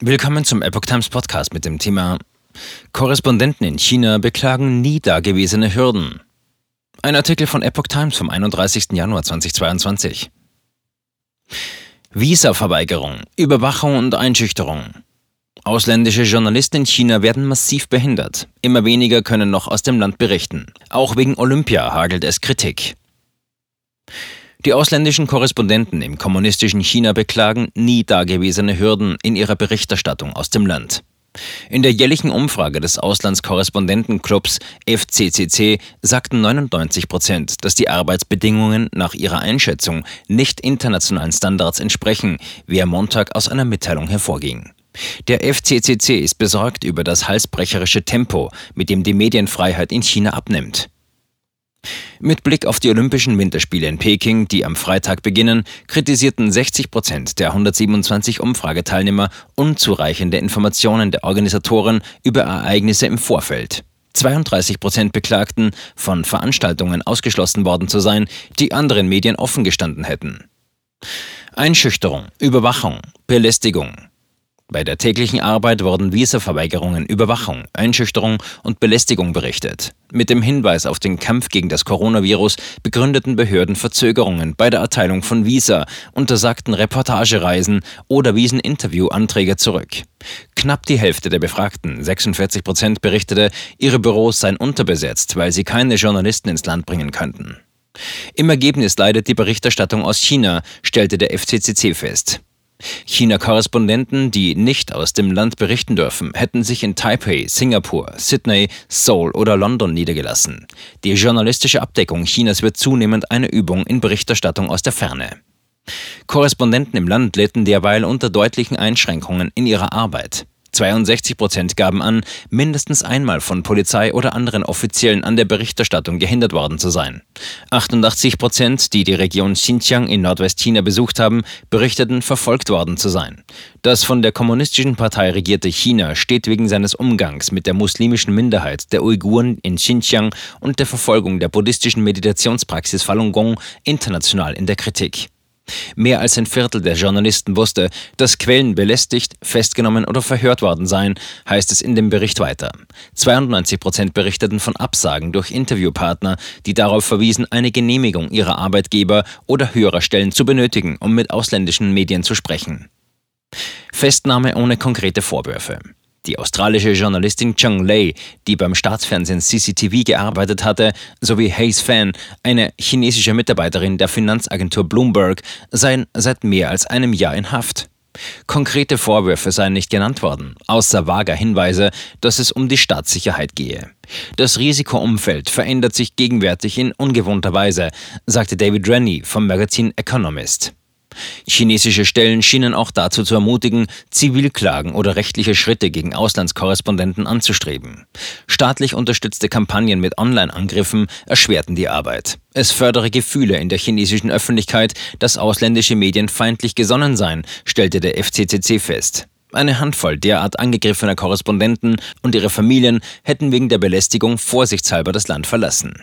Willkommen zum Epoch Times Podcast mit dem Thema Korrespondenten in China beklagen nie dagewesene Hürden. Ein Artikel von Epoch Times vom 31. Januar 2022. Visa-Verweigerung, Überwachung und Einschüchterung. Ausländische Journalisten in China werden massiv behindert. Immer weniger können noch aus dem Land berichten. Auch wegen Olympia hagelt es Kritik. Die ausländischen Korrespondenten im kommunistischen China beklagen nie dagewesene Hürden in ihrer Berichterstattung aus dem Land. In der jährlichen Umfrage des Auslandskorrespondentenclubs FCCC sagten 99 Prozent, dass die Arbeitsbedingungen nach ihrer Einschätzung nicht internationalen Standards entsprechen, wie am Montag aus einer Mitteilung hervorging. Der FCCC ist besorgt über das halsbrecherische Tempo, mit dem die Medienfreiheit in China abnimmt. Mit Blick auf die Olympischen Winterspiele in Peking, die am Freitag beginnen, kritisierten 60 Prozent der 127 Umfrageteilnehmer unzureichende Informationen der Organisatoren über Ereignisse im Vorfeld. 32 Prozent beklagten, von Veranstaltungen ausgeschlossen worden zu sein, die anderen Medien offen gestanden hätten. Einschüchterung, Überwachung, Belästigung, bei der täglichen Arbeit wurden Visaverweigerungen, Überwachung, Einschüchterung und Belästigung berichtet. Mit dem Hinweis auf den Kampf gegen das Coronavirus begründeten Behörden Verzögerungen bei der Erteilung von Visa, untersagten Reportagereisen oder wiesen Interviewanträge zurück. Knapp die Hälfte der Befragten, 46 Prozent, berichtete, ihre Büros seien unterbesetzt, weil sie keine Journalisten ins Land bringen könnten. Im Ergebnis leidet die Berichterstattung aus China, stellte der FCCC fest. China-Korrespondenten, die nicht aus dem Land berichten dürfen, hätten sich in Taipei, Singapur, Sydney, Seoul oder London niedergelassen. Die journalistische Abdeckung Chinas wird zunehmend eine Übung in Berichterstattung aus der Ferne. Korrespondenten im Land litten derweil unter deutlichen Einschränkungen in ihrer Arbeit. 62 Prozent gaben an, mindestens einmal von Polizei oder anderen Offiziellen an der Berichterstattung gehindert worden zu sein. 88 Prozent, die die Region Xinjiang in Nordwestchina besucht haben, berichteten, verfolgt worden zu sein. Das von der kommunistischen Partei regierte China steht wegen seines Umgangs mit der muslimischen Minderheit der Uiguren in Xinjiang und der Verfolgung der buddhistischen Meditationspraxis Falun Gong international in der Kritik. Mehr als ein Viertel der Journalisten wusste, dass Quellen belästigt, festgenommen oder verhört worden seien, heißt es in dem Bericht weiter. 92 Prozent berichteten von Absagen durch Interviewpartner, die darauf verwiesen, eine Genehmigung ihrer Arbeitgeber oder höherer Stellen zu benötigen, um mit ausländischen Medien zu sprechen. Festnahme ohne konkrete Vorwürfe. Die australische Journalistin Chung Lei, die beim Staatsfernsehen CCTV gearbeitet hatte, sowie Hayes Fan, eine chinesische Mitarbeiterin der Finanzagentur Bloomberg, seien seit mehr als einem Jahr in Haft. Konkrete Vorwürfe seien nicht genannt worden, außer vager Hinweise, dass es um die Staatssicherheit gehe. Das Risikoumfeld verändert sich gegenwärtig in ungewohnter Weise, sagte David Rennie vom Magazin Economist. Chinesische Stellen schienen auch dazu zu ermutigen, Zivilklagen oder rechtliche Schritte gegen Auslandskorrespondenten anzustreben. Staatlich unterstützte Kampagnen mit Online-Angriffen erschwerten die Arbeit. Es fördere Gefühle in der chinesischen Öffentlichkeit, dass ausländische Medien feindlich gesonnen seien, stellte der FCCC fest. Eine Handvoll derart angegriffener Korrespondenten und ihre Familien hätten wegen der Belästigung vorsichtshalber das Land verlassen.